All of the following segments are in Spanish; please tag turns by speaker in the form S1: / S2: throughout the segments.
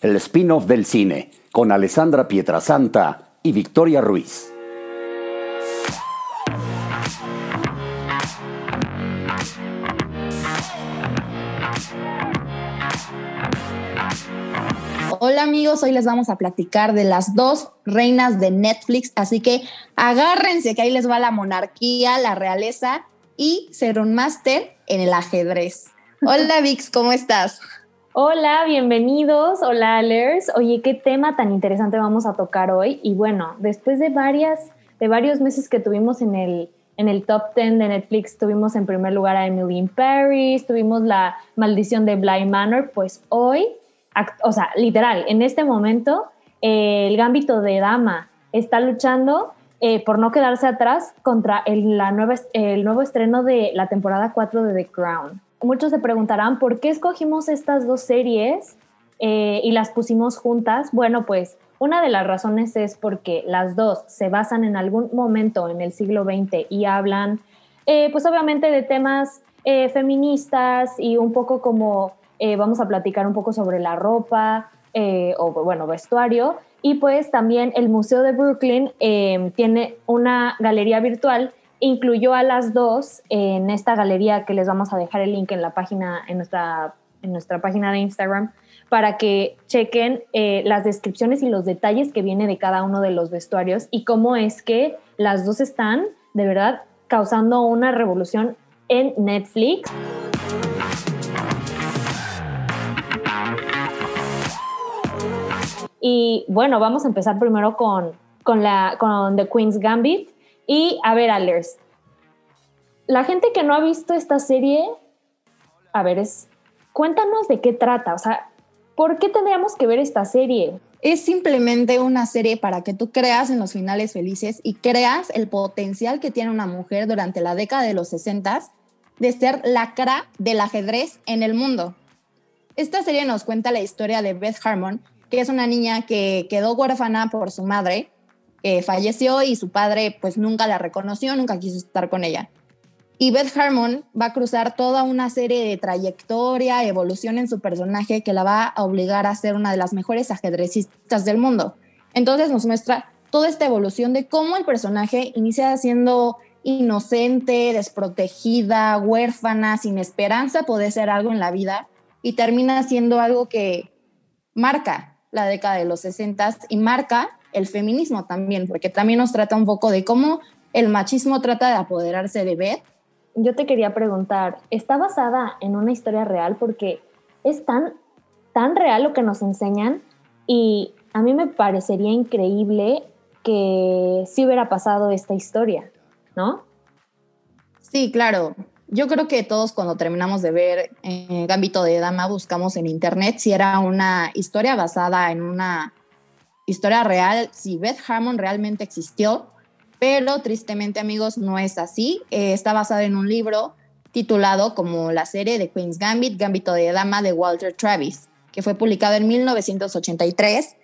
S1: el spin-off del cine, con Alessandra Pietrasanta y Victoria Ruiz.
S2: Hola amigos, hoy les vamos a platicar de las dos reinas de Netflix, así que agárrense que ahí les va la monarquía, la realeza y ser un máster en el ajedrez. Hola Vix, ¿cómo estás?
S3: Hola, bienvenidos. Hola, Alers. Oye, qué tema tan interesante vamos a tocar hoy. Y bueno, después de varias, de varios meses que tuvimos en el, en el top 10 de Netflix, tuvimos en primer lugar a Emily in Paris, tuvimos la maldición de Bly Manor, pues hoy o sea, literal, en este momento el gambito de dama está luchando eh, por no quedarse atrás contra el, la nueva, el nuevo estreno de la temporada 4 de The Crown. Muchos se preguntarán por qué escogimos estas dos series eh, y las pusimos juntas. Bueno, pues una de las razones es porque las dos se basan en algún momento en el siglo XX y hablan, eh, pues obviamente de temas feministas y un poco como eh, vamos a platicar un poco sobre la ropa eh, o, bueno, vestuario. Y pues también el Museo de Brooklyn tiene una galería virtual, incluyó a las dos en esta galería que les vamos a dejar el link en la página, en nuestra, en nuestra página de Instagram, para que chequen eh, las descripciones y los detalles que viene de cada uno de los vestuarios y cómo es que las dos están de verdad causando una revolución en Netflix. Y bueno, vamos a empezar primero con, con, la, con The Queen's Gambit. Y a ver, Alers, la gente que no ha visto esta serie, a ver, es, cuéntanos de qué trata. O sea, ¿por qué tendríamos que ver esta serie?
S2: Es simplemente una serie para que tú creas en los finales felices y creas el potencial que tiene una mujer durante la década de los 60 de ser la cara del ajedrez en el mundo. Esta serie nos cuenta la historia de Beth Harmon, que es una niña que quedó huérfana por su madre, que falleció y su padre pues nunca la reconoció, nunca quiso estar con ella. Y Beth Harmon va a cruzar toda una serie de trayectoria, evolución en su personaje que la va a obligar a ser una de las mejores ajedrecistas del mundo. Entonces nos muestra toda esta evolución de cómo el personaje inicia siendo inocente, desprotegida, huérfana, sin esperanza poder ser algo en la vida y termina siendo algo que marca la década de los 60 y marca el feminismo también, porque también nos trata un poco de cómo el machismo trata de apoderarse de Beth.
S3: Yo te quería preguntar, ¿está basada en una historia real? Porque es tan, tan real lo que nos enseñan y a mí me parecería increíble que sí hubiera pasado esta historia, ¿no?
S2: Sí, claro yo creo que todos cuando terminamos de ver eh, Gambito de Dama buscamos en internet si era una historia basada en una historia real, si Beth Harmon realmente existió, pero tristemente amigos no es así. Eh, está basada en un libro titulado como la serie de Queen's Gambit, Gambito de Dama de Walter Travis, que fue publicado en 1983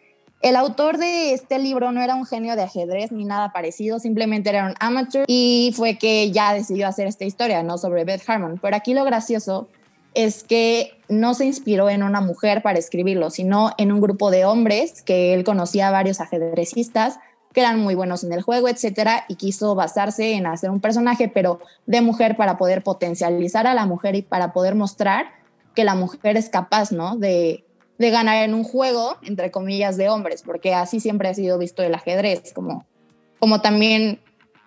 S2: el autor de este libro no era un genio de ajedrez ni nada parecido, simplemente era un amateur y fue que ya decidió hacer esta historia, ¿no? Sobre Beth Harmon. Pero aquí lo gracioso es que no se inspiró en una mujer para escribirlo, sino en un grupo de hombres que él conocía a varios ajedrecistas que eran muy buenos en el juego, etcétera, y quiso basarse en hacer un personaje, pero de mujer para poder potencializar a la mujer y para poder mostrar que la mujer es capaz, ¿no? De, de ganar en un juego, entre comillas, de hombres, porque así siempre ha sido visto el ajedrez, como, como también,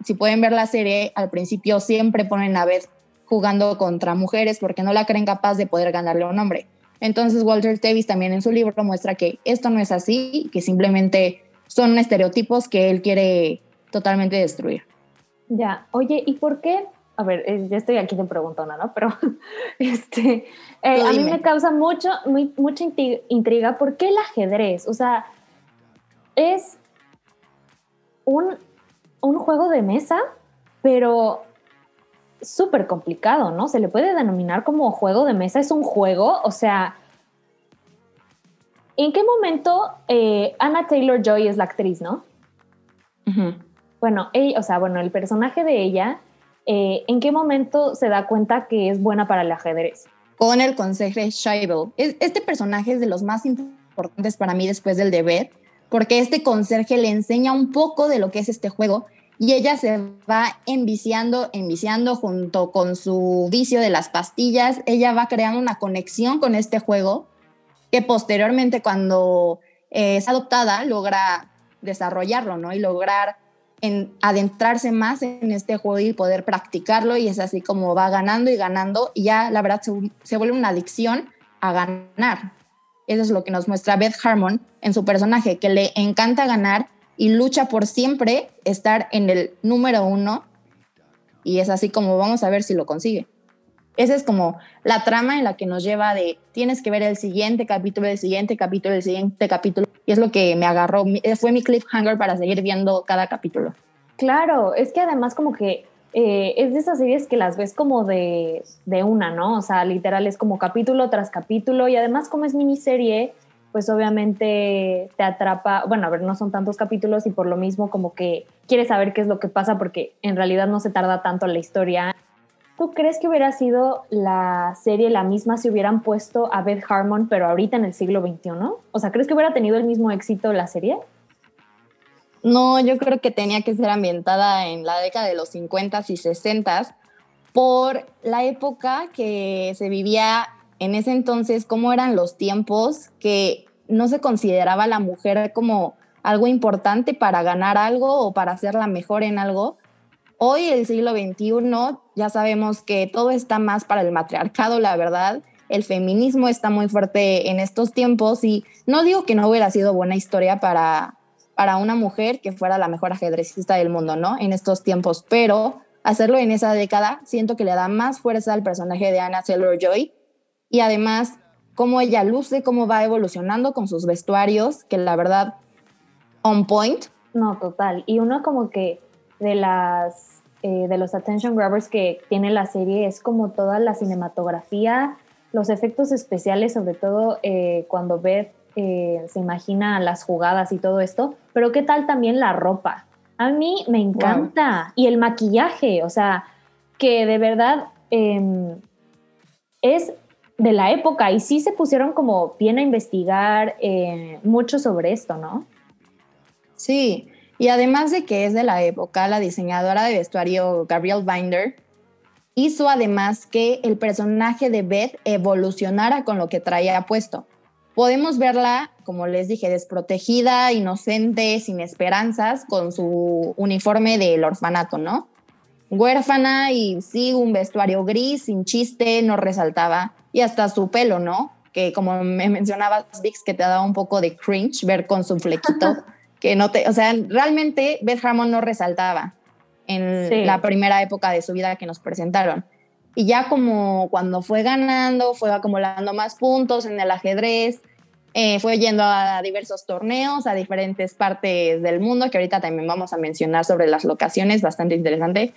S2: si pueden ver la serie, al principio siempre ponen a Beth jugando contra mujeres porque no la creen capaz de poder ganarle a un hombre. Entonces Walter Davis también en su libro muestra que esto no es así, que simplemente son estereotipos que él quiere totalmente destruir.
S3: Ya, oye, ¿y por qué a ver, eh, ya estoy aquí te preguntando, ¿no? Pero este, eh, a mí me causa mucho, mucha intriga, ¿por qué el ajedrez? O sea, es un, un juego de mesa, pero súper complicado, ¿no? Se le puede denominar como juego de mesa, es un juego, o sea, ¿en qué momento eh, Anna Taylor Joy es la actriz, no? Bueno, ella, o sea, bueno, el personaje de ella eh, ¿en qué momento se da cuenta que es buena para el ajedrez?
S2: Con el consejo Scheibel. Este personaje es de los más importantes importantes para mí después del deber, porque este conserje le enseña un poco de lo que es este juego y ella se va enviciando, enviciando junto con su vicio de las pastillas, ella va creando una conexión con este juego que posteriormente cuando eh, es adoptada logra desarrollarlo, ¿no? Y lograr en adentrarse más en este juego y poder practicarlo y es así como va ganando y ganando y ya la verdad se, vuelve una adicción a ganar. Eso es lo que nos muestra Beth Harmon en su personaje, que le encanta ganar y lucha por siempre estar en el número uno y es así como vamos a ver si lo consigue. Esa es como la trama en la que nos lleva de tienes que ver el siguiente capítulo, el siguiente capítulo, el siguiente capítulo. Y es lo que me agarró, fue mi cliffhanger para seguir viendo cada capítulo.
S3: Claro, es que además como que eh, es de esas series que las ves como de, de una, ¿no? O sea, literal es como capítulo tras capítulo y además como es miniserie, pues obviamente te atrapa, bueno, a ver, no son tantos capítulos y por lo mismo como que quieres saber qué es lo que pasa porque en realidad no se tarda tanto la historia ¿Tú crees que hubiera sido la serie la misma si hubieran puesto a Beth Harmon, pero ahorita en el siglo XXI? O sea, ¿crees que hubiera tenido el mismo éxito la serie?
S2: No, yo creo que tenía que ser ambientada en la década de los 50s y 60s por la época que se vivía en ese entonces, cómo eran los tiempos, que no se consideraba la mujer como algo importante para ganar algo o para ser la mejor en algo, Hoy, el siglo XXI, ya sabemos que todo está más para el matriarcado, la verdad. El feminismo está muy fuerte en estos tiempos y no digo que no hubiera sido buena historia para, para una mujer que fuera la mejor ajedrecista del mundo, ¿no? En estos tiempos, pero hacerlo en esa década siento que le da más fuerza al personaje de Anna Taylor-Joy y además cómo ella luce, cómo va evolucionando con sus vestuarios, que la verdad, on point.
S3: No, total. Y uno como que de las eh, de los attention grabbers que tiene la serie es como toda la cinematografía, los efectos especiales, sobre todo eh, cuando Beth eh, se imagina las jugadas y todo esto, pero qué tal también la ropa. A mí me encanta y el maquillaje, o sea, que de verdad em, es de la época y sí se pusieron como bien a investigar mucho sobre esto, ¿no?
S2: Sí, y además de que es de la época, la diseñadora de vestuario Gabrielle Binder hizo además que el personaje de Beth evolucionara con lo que traía puesto. Podemos verla, como les dije, desprotegida, inocente, sin esperanzas, con su uniforme del orfanato, ¿no? Huérfana y sí, un vestuario gris, sin chiste, no resaltaba. Y hasta su pelo, ¿no? Que como me mencionabas, Vix, que te daba un poco de cringe ver con su flequito. que no te, o sea, realmente Beth Harmon no resaltaba en la primera época de su vida que nos presentaron. Y ya como cuando fue ganando, fue acumulando más puntos en el ajedrez, eh, fue yendo a diversos torneos, a diferentes partes del mundo, que ahorita también vamos a mencionar sobre las locaciones, bastante interesante.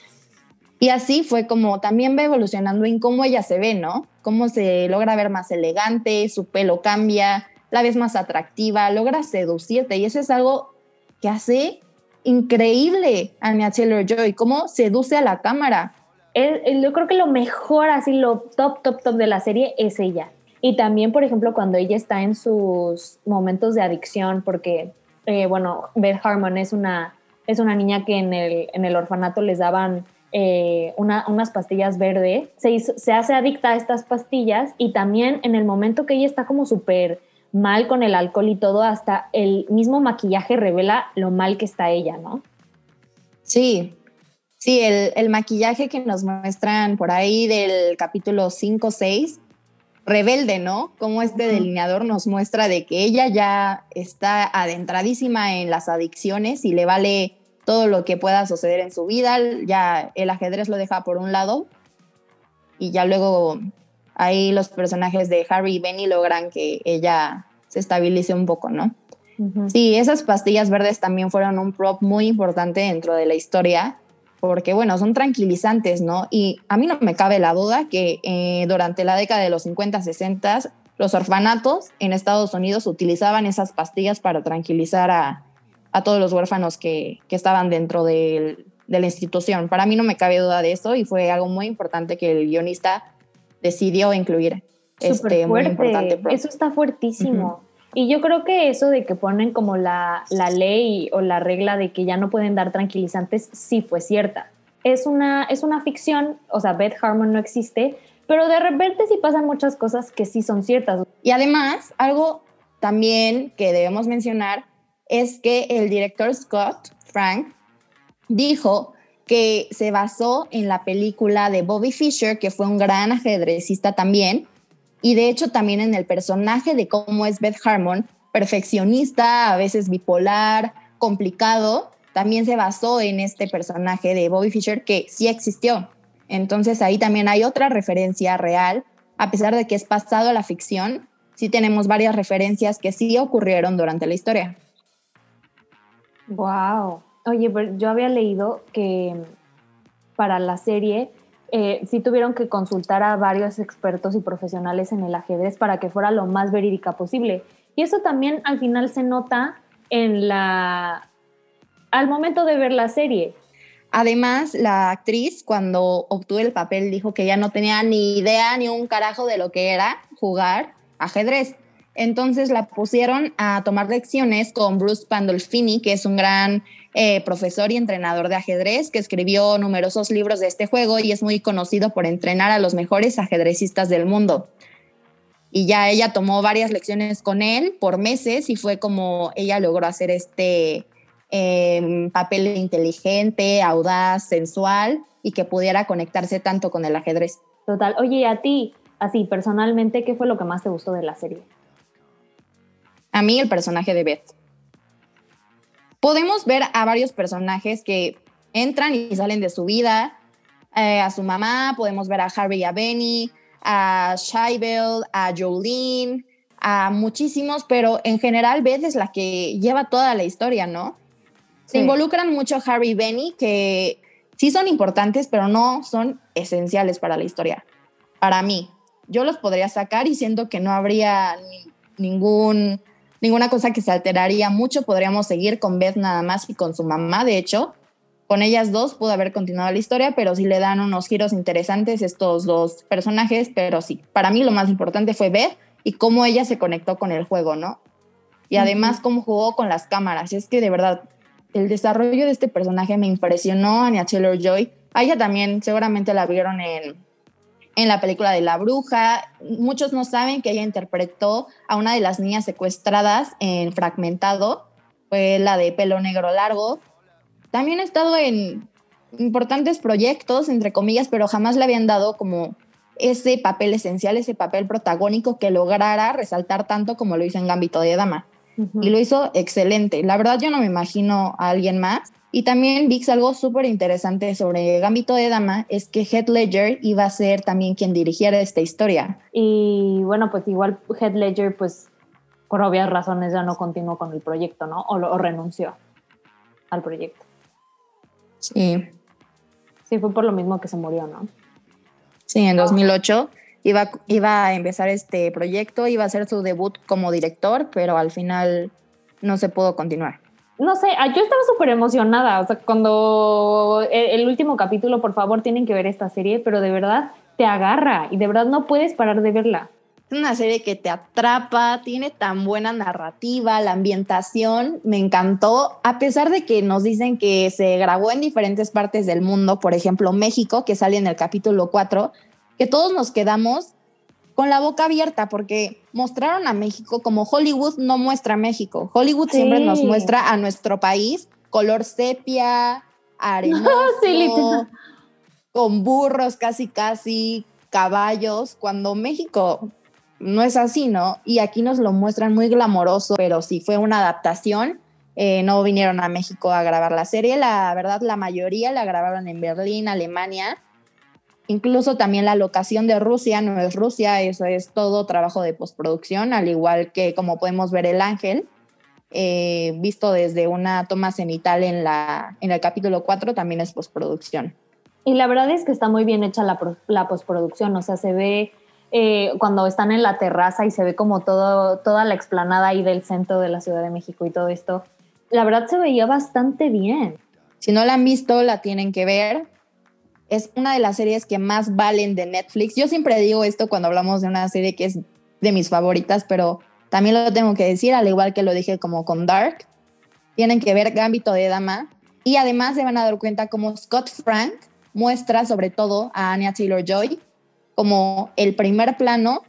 S2: Y así fue como también va evolucionando en cómo ella se ve, ¿no? Cómo se logra ver más elegante, su pelo cambia, la ves más atractiva, logra seducirte y eso es algo que hace increíble Anya Taylor-Joy, cómo seduce a la cámara.
S3: yo creo que lo mejor, así lo top, top, top de la serie es ella. Y también, por ejemplo, cuando ella está en sus momentos de adicción, porque, eh, bueno, Beth Harmon es una, es una niña que en el, en el orfanato les daban eh, unas pastillas verdes, se, se hace adicta a estas pastillas y también en el momento que ella está como súper mal con el alcohol y todo, hasta el mismo maquillaje revela lo mal que está ella, ¿no?
S2: Sí, sí, el, maquillaje que nos muestran por ahí del capítulo 5-6, rebelde, ¿no? Como este delineador nos muestra de que ella ya está adentradísima en las adicciones y le vale todo lo que pueda suceder en su vida, ya el ajedrez lo deja por un lado y ya luego ahí los personajes de Harry y Benny logran que ella se estabilice un poco, ¿no? Sí, esas pastillas verdes también fueron un prop muy importante dentro de la historia, porque bueno, son tranquilizantes, ¿no? Y a mí no me cabe la duda que eh, durante la década de los 50, 60, los orfanatos en Estados Unidos utilizaban esas pastillas para tranquilizar a, todos los huérfanos que, estaban dentro de la institución. Para mí no me cabe duda de eso y fue algo muy importante que el guionista decidió incluir.
S3: Súper este, fuerte. Eso está fuertísimo. Y yo creo que eso de que ponen como la, la ley o la regla de que ya no pueden dar tranquilizantes, sí fue cierta. Es una, es una ficción, o sea, Beth Harmon no existe, pero de repente sí pasan muchas cosas que sí son ciertas.
S2: Y además, algo también que debemos mencionar es que el director Scott Frank dijo que se basó en la película de Bobby Fischer, que fue un gran ajedrecista también, y de hecho también en el personaje de cómo es Beth Harmon, perfeccionista, a veces bipolar, complicado, también se basó en este personaje de Bobby Fischer que sí existió. Entonces ahí también hay otra referencia real, a pesar de que es pasado a la ficción, sí tenemos varias referencias que sí ocurrieron durante la historia.
S3: Wow. Oye, pero yo había leído que para la serie eh, sí tuvieron que consultar a varios expertos y profesionales en el ajedrez para que fuera lo más verídica posible. Y eso también al final se nota en la al momento de ver la serie.
S2: Además, la actriz cuando obtuvo el papel dijo que ya no tenía ni idea ni un carajo de lo que era jugar ajedrez. Entonces la pusieron a tomar lecciones con Bruce Pandolfini, que es un gran eh, profesor y entrenador de ajedrez, que escribió numerosos libros de este juego y es muy conocido por entrenar a los mejores ajedrecistas del mundo. Y ya ella tomó varias lecciones con él por meses y fue como ella logró hacer este em, papel inteligente, audaz, sensual y que pudiera conectarse tanto con el ajedrez.
S3: Total. Oye, a ti, así personalmente, ¿qué fue lo que más te gustó de la serie?
S2: A mí el personaje de Beth. Podemos ver a varios personajes que entran y salen de su vida, eh, a su mamá, podemos ver a Harry y a Benny, a Shybel, a Jolene, a muchísimos, pero en general Beth es la que lleva toda la historia, ¿no? Se involucran mucho Harry y Benny, que sí son importantes, pero no son esenciales para la historia. Para mí, yo los podría sacar y siento que no habría ningún ninguna cosa que se alteraría mucho. Podríamos seguir con Beth nada más y con su mamá, de hecho. Con ellas dos pudo haber continuado la historia, pero sí le dan unos giros interesantes estos dos personajes, pero sí, para mí lo más importante fue Beth y cómo ella se conectó con el juego, ¿no? Y además cómo jugó con las cámaras. Es que de verdad, el desarrollo de este personaje me impresionó, Anya Taylor-Joy. A ella también seguramente la vieron en en la película de La Bruja. Muchos no saben que ella interpretó a una de las niñas secuestradas en Fragmentado, fue la de pelo negro largo. También ha estado en importantes proyectos, entre comillas, pero jamás le habían dado como ese papel esencial, ese papel protagónico que lograra resaltar tanto como lo hizo en Gambito de Dama. Y lo hizo excelente. La verdad yo no me imagino a alguien más y también VIX, algo súper interesante sobre Gambito de Dama es que Heath Ledger iba a ser también quien dirigiera esta historia.
S3: Y bueno, pues igual Heath Ledger, pues por obvias razones ya no continuó con el proyecto, ¿no? O, renunció al proyecto.
S2: Sí.
S3: Sí, fue por lo mismo que se murió, ¿no?
S2: Sí, en 2008 iba, iba a empezar este proyecto, iba a hacer su debut como director, pero al final no se pudo continuar
S3: no sé, ah, yo estaba súper emocionada. O sea, cuando el, último capítulo, por favor, tienen que ver esta serie, pero de verdad te agarra y de verdad no puedes parar de verla.
S2: Es una serie que te atrapa, tiene tan buena narrativa, la ambientación me encantó, a pesar de que nos dicen que se grabó en diferentes partes del mundo, por ejemplo México, que sale en el capítulo 4, que todos nos quedamos con la boca abierta porque mostraron a México como Hollywood no muestra a México. Hollywood siempre nos muestra a nuestro país color sepia, arenoso, con burros casi casi, caballos, cuando México no es así, ¿no? Y aquí nos lo muestran muy glamoroso, pero sí fue una adaptación. Eh, no vinieron a México a grabar la serie, la verdad la mayoría la grabaron en Berlín, Alemania, Incluso también la locación de Rusia no es Rusia, eso es todo trabajo de postproducción, al igual que como podemos ver el ángel, eh, visto desde una toma cenital en, la, en el capítulo 4, también es postproducción.
S3: Y la verdad es que está muy bien hecha la, la postproducción, o sea, se ve eh, cuando están en la terraza y se ve como todo, toda la explanada ahí del centro de la Ciudad de México y todo esto. La verdad se veía bastante bien.
S2: Si no la han visto, la tienen que ver es una de las series que más valen de Netflix. Yo siempre digo esto cuando hablamos de una serie que es de mis favoritas, pero también lo tengo que decir, al igual que lo dije como con Dark, tienen que ver Gambito de Dama y además se van a dar cuenta cómo Scott Frank muestra sobre todo a Anya Taylor-Joy como el primer plano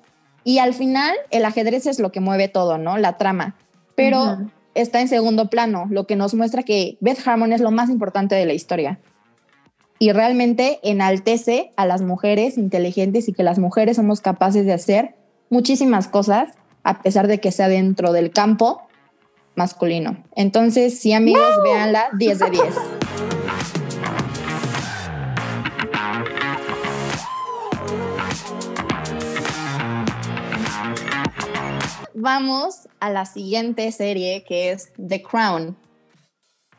S2: y al final el ajedrez es lo que mueve todo, ¿no? La trama. Pero está en segundo plano, lo que nos muestra que Beth Harmon es lo más importante de la historia. Y realmente enaltece a las mujeres inteligentes y que las mujeres somos capaces de hacer muchísimas cosas, a pesar de que sea dentro del campo masculino. Entonces, sí, amigos, véanla 10 de 10. Vamos a la siguiente serie que es The Crown.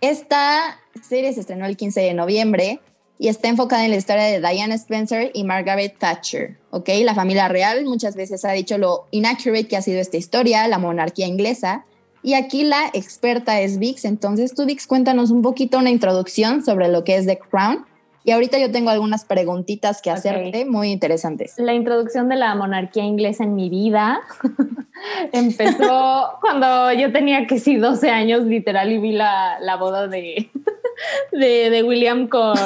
S2: Esta serie se estrenó el 15 de noviembre y está enfocada en la historia de Diana Spencer y Margaret Thatcher, ¿ok? La familia real muchas veces ha dicho lo inaccurate que ha sido esta historia, la monarquía inglesa, y aquí la experta es Vix. Entonces, tú, Vix, cuéntanos un poquito una introducción sobre lo que es The Crown. Y ahorita yo tengo algunas preguntitas que hacerte muy interesantes.
S3: La introducción de la monarquía inglesa en mi vida empezó cuando yo tenía que sí 12 años, literal, y vi la, la boda de, de, de William con,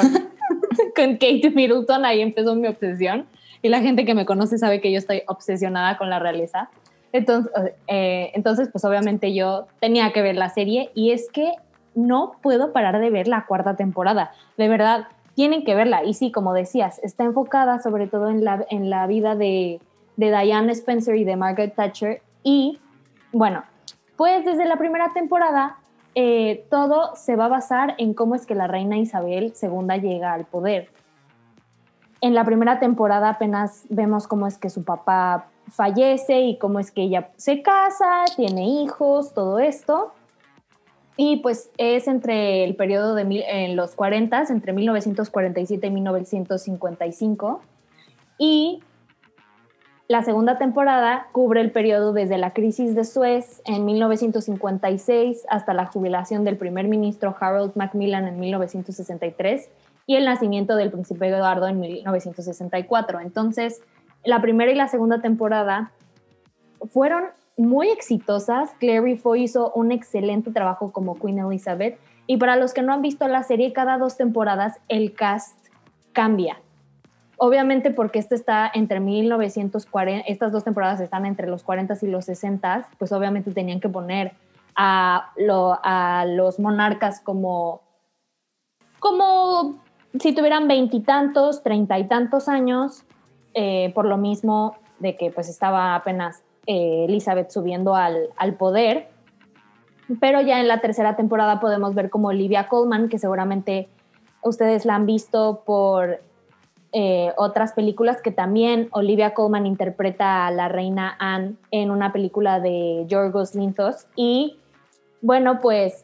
S3: con Kate Middleton. Ahí empezó mi obsesión. Y la gente que me conoce sabe que yo estoy obsesionada con la realeza. Entonces, eh, entonces, pues obviamente yo tenía que ver la serie y es que no puedo parar de ver la cuarta temporada. De verdad, tienen que verla. Y sí, como decías, está enfocada sobre todo en la, en la vida de, de Diane Spencer y de Margaret Thatcher. Y bueno, pues desde la primera temporada eh, todo se va a basar en cómo es que la reina Isabel II llega al poder. En la primera temporada apenas vemos cómo es que su papá fallece y cómo es que ella se casa, tiene hijos, todo esto. Y pues es entre el periodo de en los 40, entre 1947 y 1955. Y la segunda temporada cubre el periodo desde la crisis de Suez en 1956 hasta la jubilación del primer ministro Harold Macmillan en 1963 y el nacimiento del príncipe Eduardo en 1964. Entonces, la primera y la segunda temporada fueron muy exitosas. Clary Foy hizo un excelente trabajo como Queen Elizabeth. Y para los que no han visto la serie, cada dos temporadas el cast cambia. Obviamente porque este está entre 1940, estas dos temporadas están entre los 40 y los 60, pues obviamente tenían que poner a, los monarcas como, como si tuvieran veintitantos, treinta y tantos años, eh, por lo mismo de que pues estaba apenas eh, Elizabeth subiendo al, poder. Pero ya en la tercera temporada podemos ver como Olivia Colman, que seguramente ustedes la han visto por eh, otras películas, que también Olivia Colman interpreta a la reina Anne en una película de Yorgos Linthos. Y bueno, pues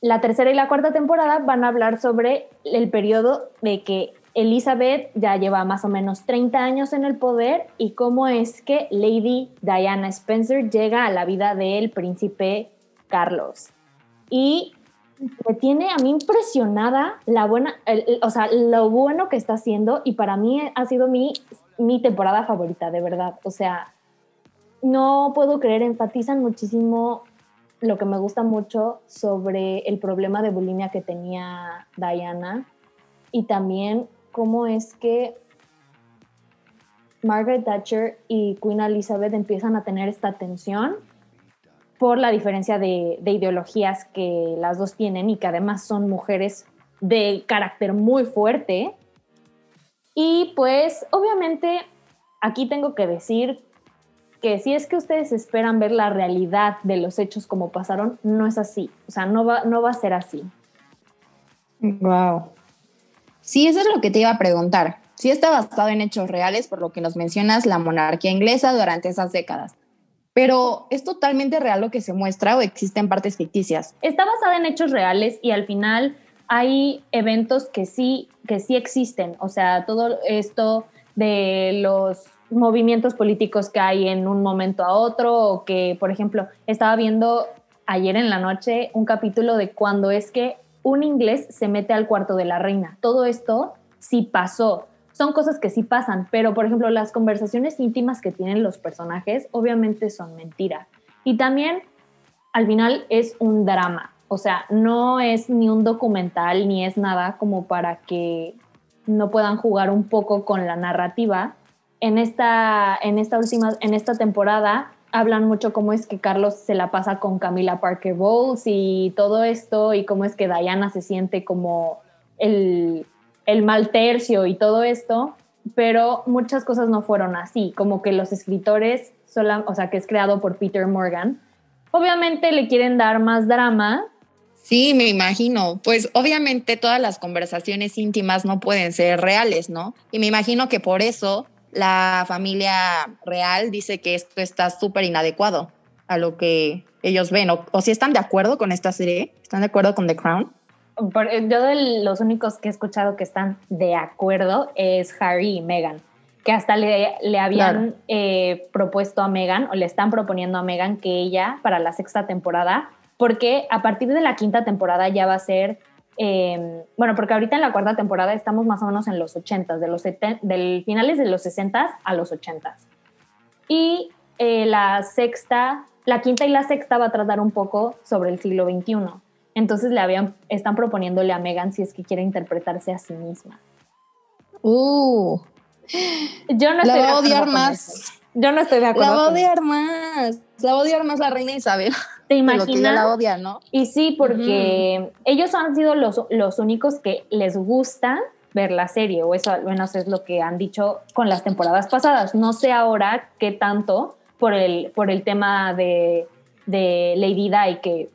S3: la tercera y la cuarta temporada van a hablar sobre el periodo de que Elizabeth ya lleva más o menos 30 años en el poder y cómo es que Lady Diana Spencer llega a la vida del príncipe Carlos. Y me tiene a mí impresionada la buena, o sea, lo bueno que está haciendo y para mí ha sido mi, mi temporada favorita, de verdad. O sea, no puedo creer, enfatizan muchísimo lo que me gusta mucho sobre el problema de bulimia que tenía Diana y también cómo es que Margaret Thatcher y Queen Elizabeth empiezan a tener esta tensión por la diferencia de, ideologías que las dos tienen y que además son mujeres de carácter muy fuerte. Y pues obviamente aquí tengo que decir que si es que ustedes esperan ver la realidad de los hechos como pasaron, no es así. O sea, no va, no va a ser así.
S2: Wow. Sí, eso es lo que te iba a preguntar. Sí está basado en hechos reales, por lo que nos mencionas la monarquía inglesa durante esas décadas. Pero ¿es totalmente real lo que se muestra o existen partes ficticias?
S3: Está basada en hechos reales y al final hay eventos que sí, que sí existen. O sea, todo esto de los movimientos políticos que hay en un momento a otro o que, por ejemplo, estaba viendo ayer en la noche un capítulo de cuando es que un inglés se mete al cuarto de la reina. Todo esto sí pasó. Son cosas que sí pasan, pero por ejemplo, las conversaciones íntimas que tienen los personajes obviamente son mentira. Y también al final es un drama, o sea, no es ni un documental ni es nada como para que no puedan jugar un poco con la narrativa. En esta, en esta última, en esta temporada hablan mucho cómo es que Carlos se la pasa con Camila Parker Bowles y todo esto y cómo es que Diana se siente como el, el mal tercio y todo esto, pero muchas cosas no fueron así, como que los escritores, o sea, que es creado por Peter Morgan, obviamente le quieren dar más drama.
S2: Sí, me imagino. Pues obviamente todas las conversaciones íntimas no pueden ser reales, ¿no? Y me imagino que por eso la familia real dice que esto está súper inadecuado a lo que ellos ven. O, o si están de acuerdo con esta serie, ¿están de acuerdo con The Crown?
S3: Eh, yo de los únicos que he escuchado que están de acuerdo es Harry y Meghan, que hasta le, le habían eh, propuesto a Meghan o le están proponiendo a Meghan que ella para la sexta temporada, porque a partir de la quinta temporada ya va a ser, em, bueno, porque ahorita en la cuarta temporada estamos más o menos en los 80, de los del finales de los 60 a los 80. Y eh, la sexta, la quinta y la sexta va a tratar un poco sobre el siglo XXI. Entonces le habían, están proponiéndole a Megan si es que quiere interpretarse a sí misma.
S2: Uh.
S3: Yo no
S2: la va a odiar más.
S3: Yo no estoy de acuerdo.
S2: La va a odiar más. La va a odiar más la reina Isabel.
S3: ¿Te imaginas?
S2: la odia, ¿no?
S3: Y sí, porque ellos han sido los, los únicos que les gusta ver la serie, o eso al menos es lo que han dicho con las temporadas pasadas. No sé ahora qué tanto por el, por el tema de, de Lady Di, que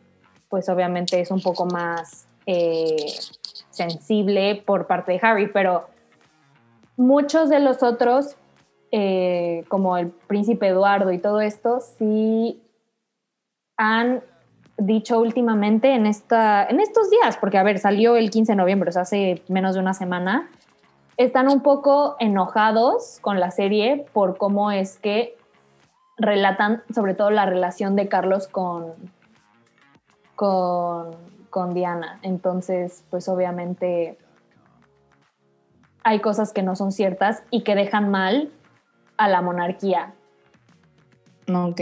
S3: pues obviamente es un poco más eh, sensible por parte de Harry, pero muchos de los otros, eh, como el príncipe Eduardo y todo esto, sí han dicho últimamente en, esta, en estos días, porque a ver, salió el 15 de noviembre, o sea, hace menos de una semana, están un poco enojados con la serie por cómo es que relatan sobre todo la relación de Carlos con, con, Diana. Entonces, pues obviamente hay cosas que no son ciertas y que dejan mal a la monarquía.
S2: Ok.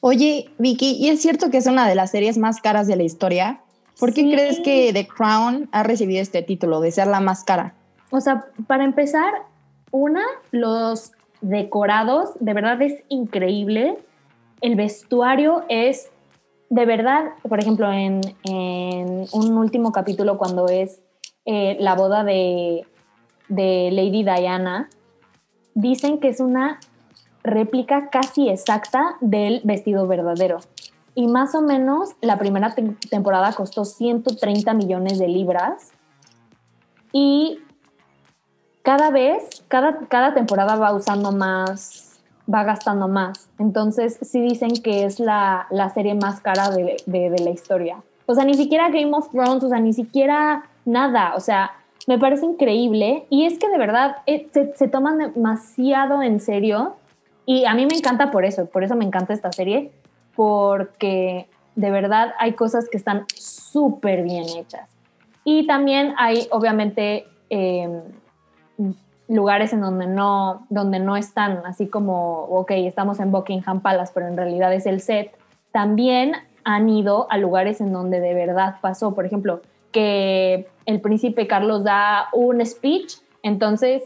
S2: Oye, Vicky, ¿y es cierto que es una de las series más caras de la historia? ¿Por qué crees que The Crown ha recibido este título de ser la más cara?
S3: O sea, para empezar, una, los decorados, de verdad es increíble. El vestuario es de verdad, por ejemplo, en, un último capítulo cuando es eh, la boda de, Lady Diana, dicen que es una réplica casi exacta del vestido verdadero. Y más o menos la primera temporada costó 130 millones de libras. Y cada vez, cada, cada temporada va usando más va gastando más. Entonces, sí dicen que es la, serie más cara de, la historia. O sea, ni siquiera Game of Thrones, o sea, ni siquiera nada. O sea, me parece increíble. Y es que de verdad eh, se, toman demasiado en serio. Y a mí me encanta por eso, por eso me encanta esta serie, porque de verdad hay cosas que están súper bien hechas. Y también hay, obviamente, em, lugares en donde no, donde no están, así como, ok, estamos en Buckingham Palace, pero en realidad es el set, también han ido a lugares en donde de verdad pasó. Por ejemplo, que el príncipe Carlos da un speech, entonces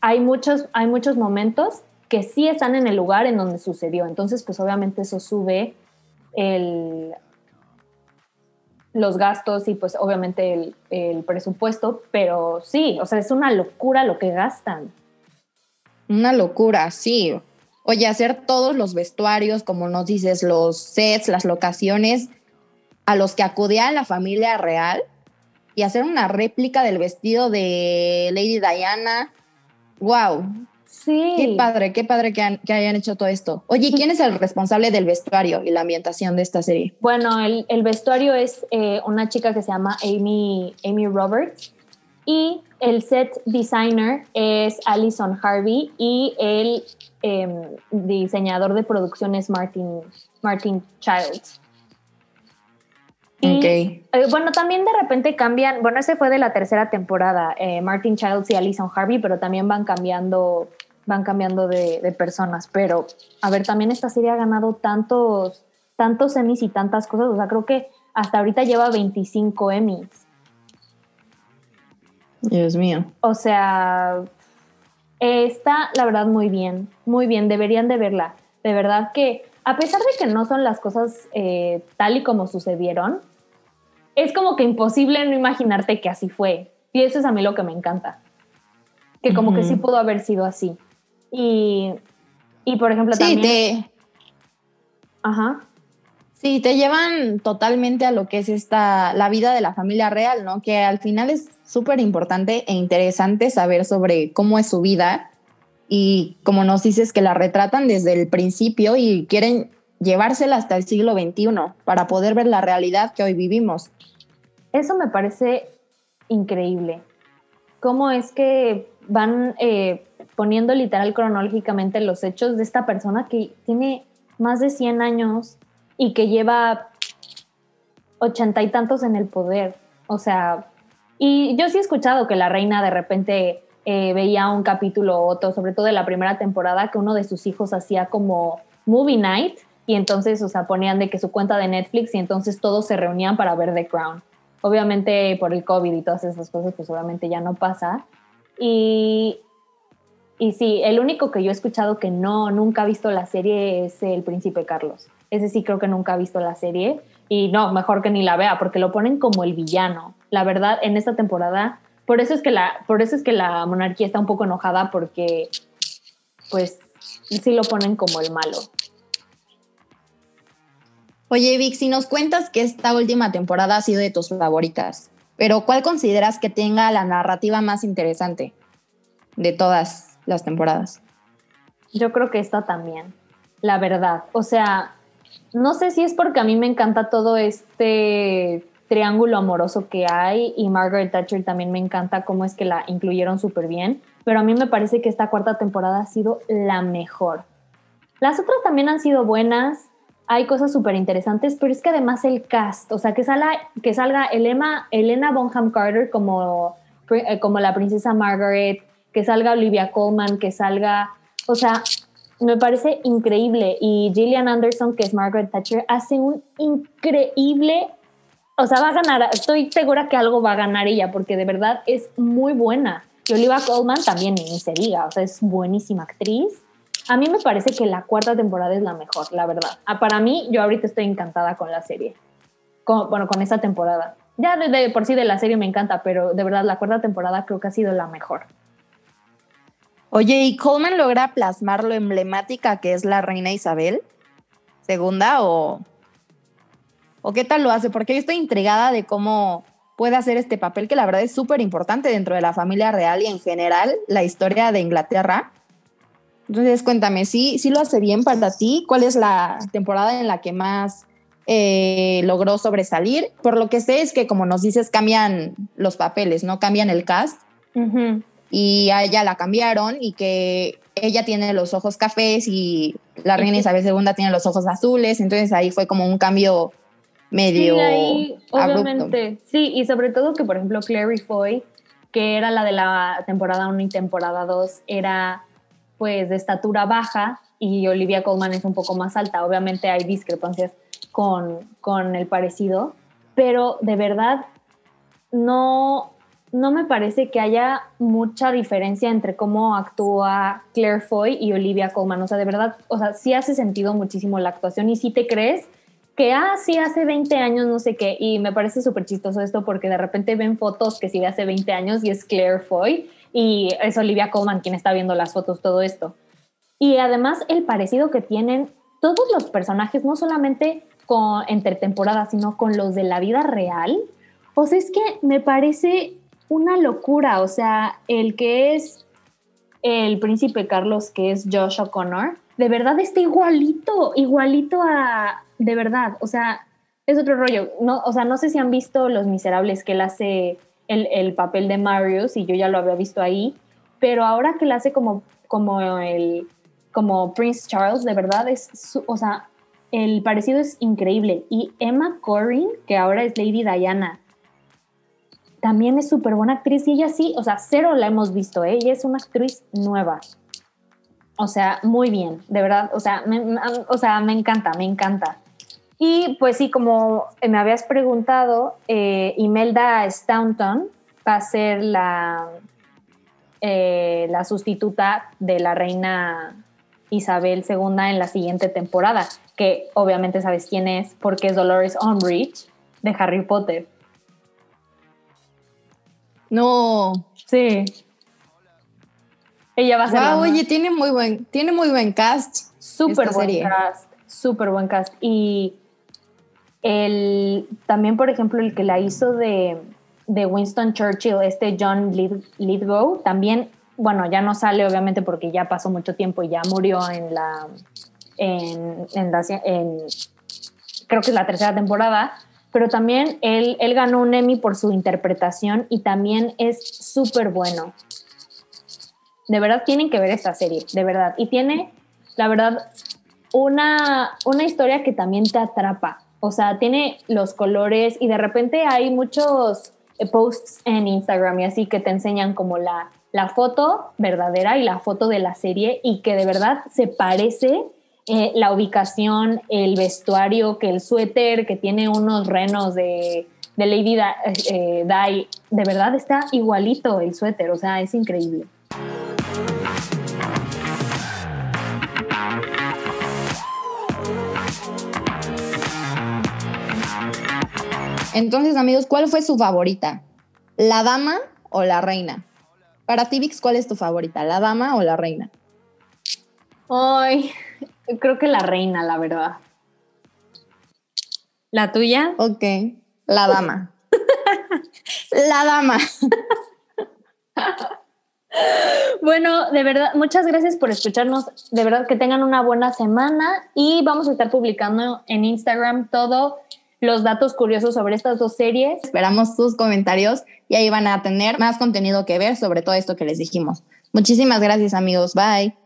S3: hay muchos, hay muchos momentos que sí están en el lugar en donde sucedió. Entonces, pues obviamente eso sube el, los gastos y pues obviamente el, presupuesto, pero sí, o sea, es una locura lo que gastan.
S2: Una locura, sí. Oye, hacer todos los vestuarios, como nos dices, los sets, las locaciones a los que acudía la familia real y hacer una réplica del vestido de Lady Diana. Wow,
S3: Sí.
S2: Qué padre, qué padre que, hayan hecho todo esto. Oye, ¿quién es el responsable del vestuario y la ambientación de esta serie?
S3: Bueno, el, vestuario es eh, una chica que se llama Amy, Amy Roberts y el set designer es Alison Harvey y el em, diseñador de producción es Martin, Martin Childs. Y, eh, bueno, también de repente cambian, bueno, ese fue de la tercera temporada, eh, Martin Childs y Alison Harvey, pero también van cambiando, van cambiando de, personas. Pero, a ver, también esta serie ha ganado tantos, tantos Emmys y tantas cosas, o sea, creo que hasta ahorita lleva 25 Emmys.
S2: Dios mío.
S3: O sea, está la verdad muy bien, muy bien, deberían de verla. De verdad que, a pesar de que no son las cosas eh, tal y como sucedieron, es como que imposible no imaginarte que así fue. Y eso es a mí lo que me encanta. Que como que sí pudo haber sido así. Y, y por ejemplo, sí, también... Te...
S2: Ajá. Sí, te llevan totalmente a lo que es esta, la vida de la familia real, ¿no? Que al final es súper importante e interesante saber sobre cómo es su vida y como nos dices que la retratan desde el principio y quieren llevársela hasta el siglo XXI para poder ver la realidad que hoy vivimos.
S3: Eso me parece increíble. ¿Cómo es que van eh, poniendo literal cronológicamente los hechos de esta persona que tiene más de 100 años y que lleva ochenta y tantos en el poder? O sea, y yo sí he escuchado que la reina de repente eh, veía un capítulo u otro, sobre todo de la primera temporada, que uno de sus hijos hacía como movie night y entonces, o sea, ponían de que su cuenta de Netflix y entonces todos se reunían para ver The Crown. Obviamente por el COVID y todas esas cosas, pues obviamente ya no pasa. Y, y sí, el único que yo he escuchado que no, nunca ha visto la serie es el Príncipe Carlos. Ese sí creo que nunca ha visto la serie. Y no, mejor que ni la vea, porque lo ponen como el villano. La verdad, en esta temporada, por eso es que la, por eso es que la monarquía está un poco enojada, porque pues sí lo ponen como el malo.
S2: Oye, Vic, si nos cuentas que esta última temporada ha sido de tus favoritas, pero ¿cuál consideras que tenga la narrativa más interesante de todas las temporadas?
S3: Yo creo que esta también, la verdad. O sea, no sé si es porque a mí me encanta todo este triángulo amoroso que hay y Margaret Thatcher también me encanta cómo es que la incluyeron súper bien, pero a mí me parece que esta cuarta temporada ha sido la mejor. Las otras también han sido buenas, hay cosas súper interesantes, pero es que además el cast, o sea, que salga, que salga Elena, Elena Bonham Carter como, eh, como la princesa Margaret, que salga Olivia Colman, que salga, o sea, me parece increíble. Y Gillian Anderson, que es Margaret Thatcher, hace un increíble, o sea, va a ganar, estoy segura que algo va a ganar ella, porque de verdad es muy buena. Y Olivia Colman también, ni se diga, o sea, es buenísima actriz. A mí me parece que la cuarta temporada es la mejor, la verdad. Ah, para mí, yo ahorita estoy encantada con la serie. bueno, con esa temporada. Ya de, por sí de la serie me encanta, pero de verdad la cuarta temporada creo que ha sido la mejor.
S2: Oye, ¿y Coleman logra plasmar lo emblemática que es la reina Isabel segunda o, o qué tal lo hace? Porque yo estoy intrigada de cómo puede hacer este papel que la verdad es súper importante dentro de la familia real y en general la historia de Inglaterra. Entonces, cuéntame, ¿sí, ¿sí lo hace bien para ti? ¿Cuál es la temporada en la que más eh, logró sobresalir? Por lo que sé es que, como nos dices, cambian los papeles, ¿no? Cambian el cast. Y a ella la cambiaron y que ella tiene los ojos cafés y la reina Isabel II tiene los ojos azules. Entonces ahí fue como un cambio medio sí,
S3: obviamente. Sí, y sobre todo que, por ejemplo, Clary Foy, que era la de la temporada 1 y temporada 2, era pues de estatura baja y Olivia Colman es un poco más alta. Obviamente hay discrepancias con, con el parecido, pero de verdad no, no me parece que haya mucha diferencia entre cómo actúa Claire Foy y Olivia Colman. O sea, de verdad, o sea, sí hace sentido muchísimo la actuación y sí te crees que, ah, sí, hace 20 años, no sé qué. Y me parece súper chistoso esto porque de repente ven fotos que sí de hace 20 años y es Claire Foy y es Olivia Colman quien está viendo las fotos, todo esto. Y además el parecido que tienen todos los personajes, no solamente con, entre temporadas, sino con los de la vida real. O sea, es que me parece una locura. O sea, el que es el príncipe Carlos, que es Josh O'Connor, de verdad está igualito, igualito a, de verdad. O sea, es otro rollo. No, o sea, no sé si han visto Los Miserables que él hace el, papel de Marius y yo ya lo había visto ahí, pero ahora que le hace como, como el como Prince Charles, de verdad es, o sea, el parecido es increíble. Y Emma Corrin, que ahora es Lady Diana, también es súper buena actriz y ella sí, o sea, cero la hemos visto, ¿eh? ella es una actriz nueva. O sea, muy bien, de verdad, o sea, me, o sea, me encanta, me encanta. Y pues sí, como me habías preguntado, eh, Imelda Staunton va a ser la, eh, la sustituta de la reina Isabel II en la siguiente temporada, que obviamente sabes quién es, porque es Dolores Umbridge de Harry Potter.
S2: No.
S3: Sí. Ella va a ser.
S2: Wow, oye, tiene muy buen, tiene muy buen cast.
S3: Súper buen cast. Súper buen cast. Y el, también, por ejemplo, el que la hizo de, de Winston Churchill, este John Lithgow, también, bueno, ya no sale obviamente porque ya pasó mucho tiempo y ya murió en la, en, en, la, en creo que es la tercera temporada, pero también él, él ganó un Emmy por su interpretación y también es súper bueno. De verdad tienen que ver esta serie, de verdad. Y tiene, la verdad, una, una historia que también te atrapa. O sea, tiene los colores y de repente hay muchos posts en Instagram y así que te enseñan como la, la foto verdadera y la foto de la serie y que de verdad se parece eh, la ubicación, el vestuario, que el suéter, que tiene unos renos de, Lady eh, Di, de verdad está igualito el suéter, o sea, es increíble.
S2: Entonces, amigos, ¿cuál fue su favorita? ¿La dama o la reina? Para ti, Vix, ¿cuál es tu favorita? ¿La dama o la reina?
S3: Ay, creo que la reina, la verdad. ¿La tuya?
S2: Ok, la dama. la dama.
S3: Bueno, de verdad, muchas gracias por escucharnos. De verdad que tengan una buena semana y vamos a estar publicando en Instagram todos los datos curiosos sobre estas dos series.
S2: Esperamos sus comentarios y ahí van a tener más contenido que ver sobre todo esto que les dijimos. Muchísimas gracias amigos. Bye.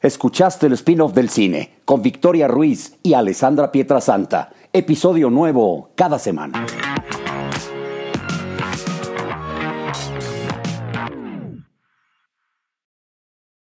S1: Escuchaste el spin-off del cine con Victoria Ruiz y Alessandra Pietrasanta. Episodio nuevo cada semana.